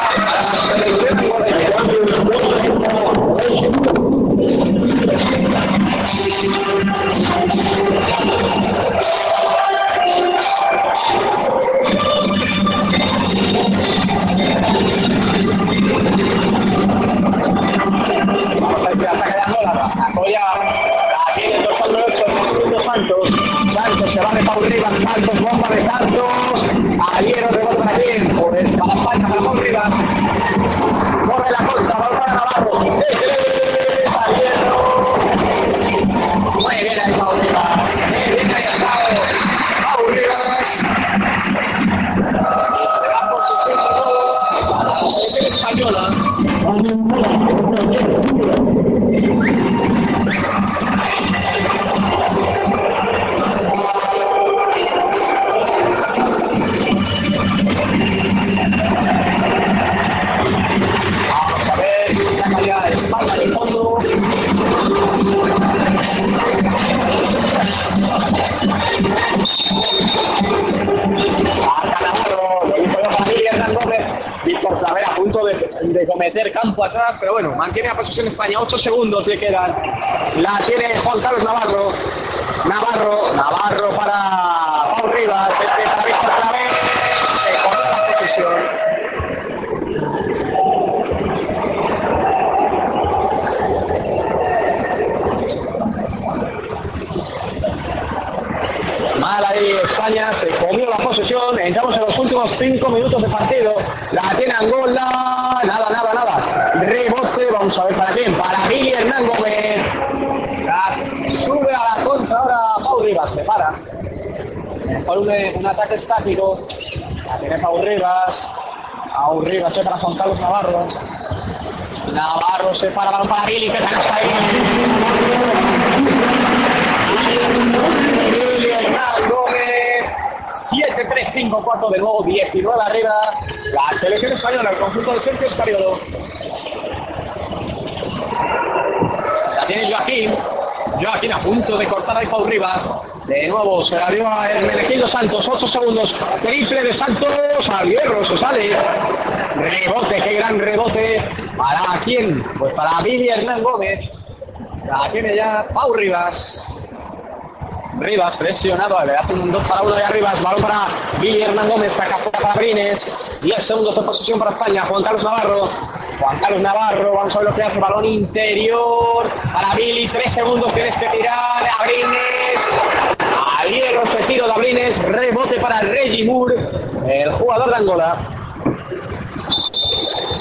Pues para meter campo atrás, pero bueno, mantiene la posesión España, 8 segundos le quedan. La tiene Juan Carlos Navarro. Navarro, Navarro para Paul Rivas, este para Víctor Claver, se corta la posesión. Mal ahí España, se comió la posesión, entramos en los últimos 5 minutos de partido, la tiene Angola, nada, nada, nada, rebote, vamos a ver para quién, para Billy Hernán Gómez, sube a la contra ahora Pau Rivas, se para, mejor un, ataque estático, la tiene Pau Rivas, Pau Rivas se para Juan Carlos Navarro, Navarro se para, para Billy, que está ahí. 7-3-5-4 de nuevo, 19 arriba. La selección española, el conjunto de Sergio Escariolo. La tiene Joaquín. Joaquín a punto de cortar ahí Paul Rivas. De nuevo se la dio a Hermenegildo Santos. 8 segundos. Triple de Santos. Al hierro se sale. Rebote, qué gran rebote. ¿Para quién? Pues para Billy Hernán Gómez. La tiene ya Pau Rivas. Rivas presionado, le hace un 2 para 1 de arriba, balón para Billy Hernán Gómez, saca fuera para Brines, 10 segundos de posesión para España, Juan Carlos Navarro, Juan Carlos Navarro, vamos a ver lo que hace, balón interior para Billy, 3 segundos tienes que tirar, Abrines, al hierro ese tiro de Abrines, rebote para Reggie Moore, el jugador de Angola.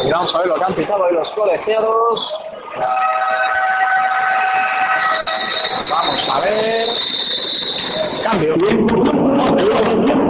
Y vamos a ver lo que han pitado hoy los colegiados. Vamos a ver. Cambio. Bueno,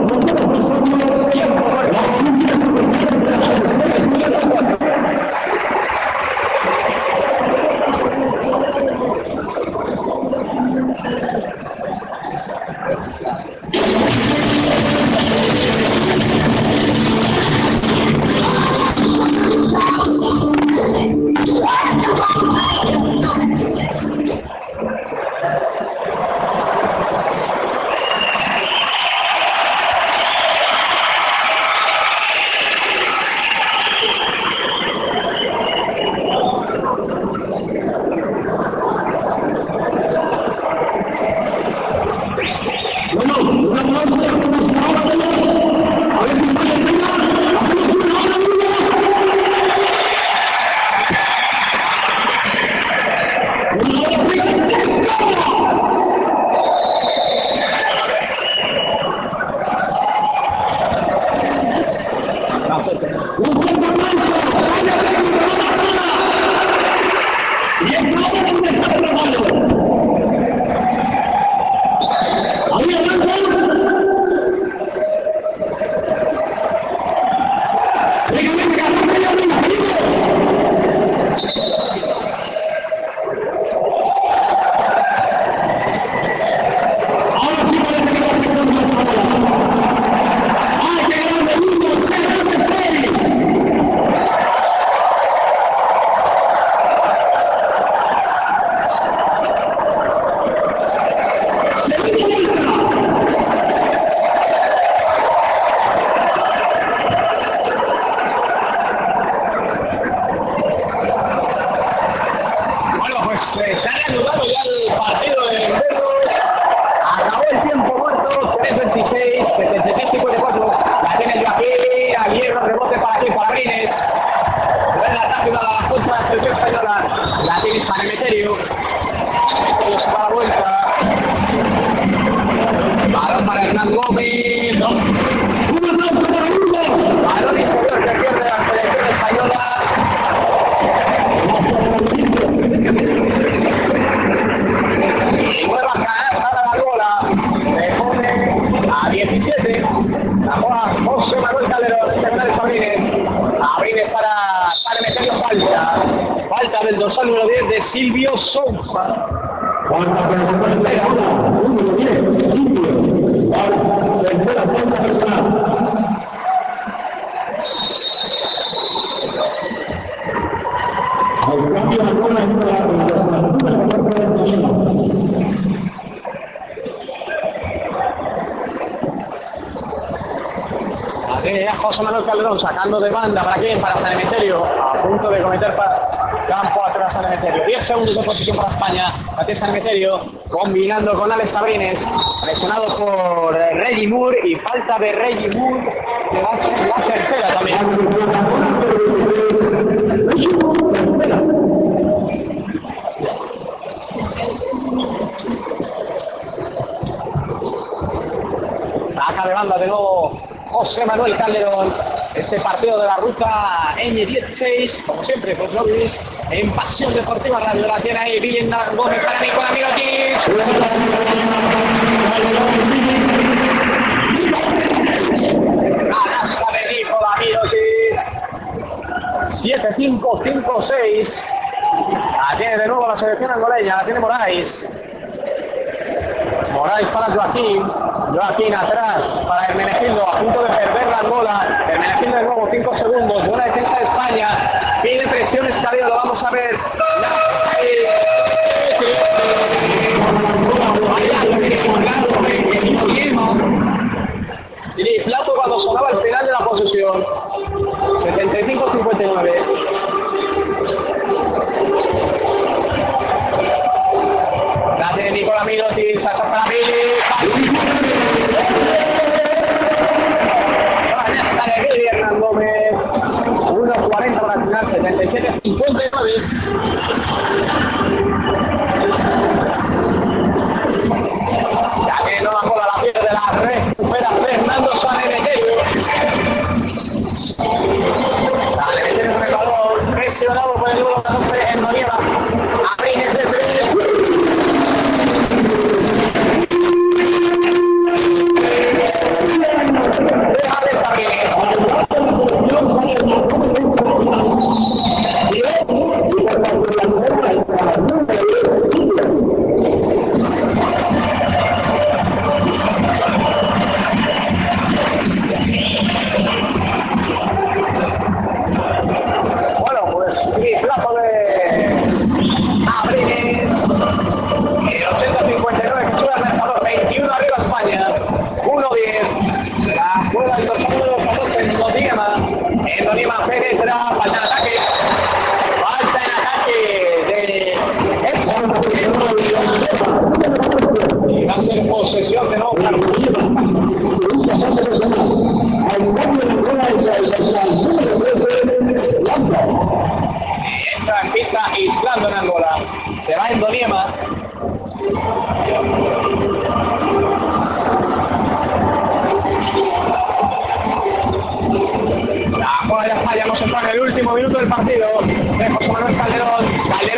San Emeterio. Combinando con Alex Sabrines. Presionado por Reggie Moore. Y falta de Reggie Moore. Que va a ser la tercera también. Saca de banda de nuevo José Manuel Calderón. Este partido de la ruta N16, como siempre, pues lo vivís en Pasión Deportiva Radio. La tiene ahí Villen Gómez para Nicolás Mirotic. Nicolás Mirotic. 7-5-5-6. La tiene de nuevo la selección angoleña, la tiene Moraes. Moraes para Joaquín. Joaquín atrás para Hermenegildo, a punto de perder la bola. Hermenegildo de nuevo, 5 segundos. Buena defensa de España. Pide presión Escalero, lo vamos a ver. Y Plato cuando sonaba el final de la posesión. 75-59. Tiene Nicola Mirotic, saca para Billy. De Hernán Gómez. 1.40 para el final, 77-59. En pista Islando en Angola. Se va en Doniema. La juega de España nos entra en el último minuto del partido. De José Manuel Calderón. Calderón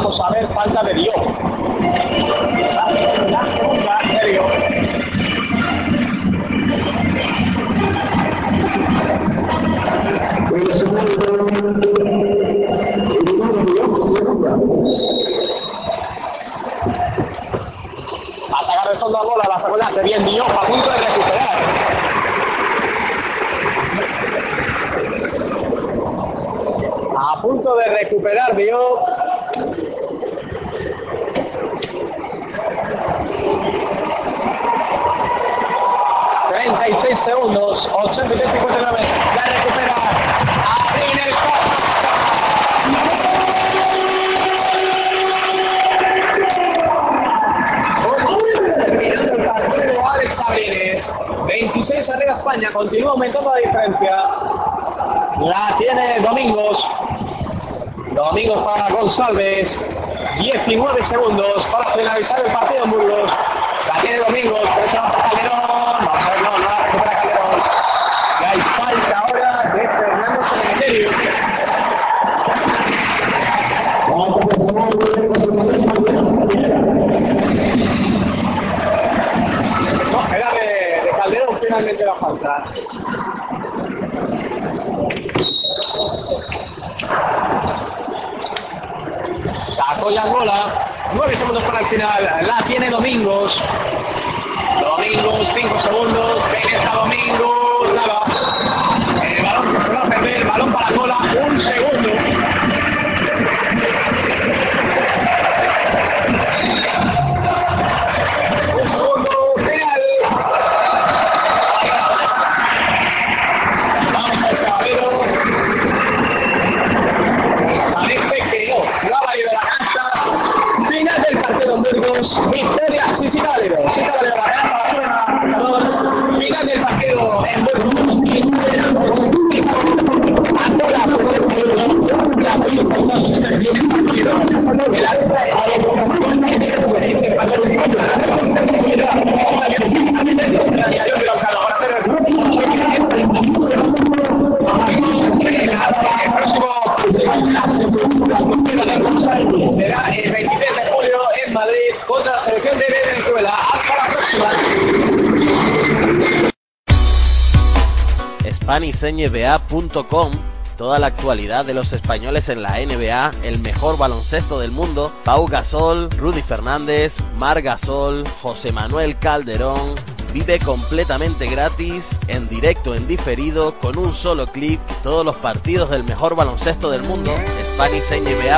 vamos a ver falta de Dios. La segunda de Dios. A sacar el fondo a bola, la sacaste bien Dios, a punto de recuperar. a punto de recuperar Dios. 6 segundos, 83, 59. La recupera. Abril el Sabrines. 26 arriba España, continúa aumentando la diferencia. La tiene Domingos. Domingos para González. 19 segundos para finalizar el partido en Burgos. La tiene Domingos, pero Calderón. Sacó ya Angola. 9 segundos para el final. La tiene Domingos. Domingos, 5 segundos. Domingos. SpanishNBA.com Toda la actualidad de los españoles en la NBA, el mejor baloncesto del mundo, Pau Gasol, Rudy Fernández, Mar Gasol, José Manuel Calderón. Vive completamente gratis, en directo, en diferido, con un solo clic, todos los partidos del mejor baloncesto del mundo, SpanishNBA.com.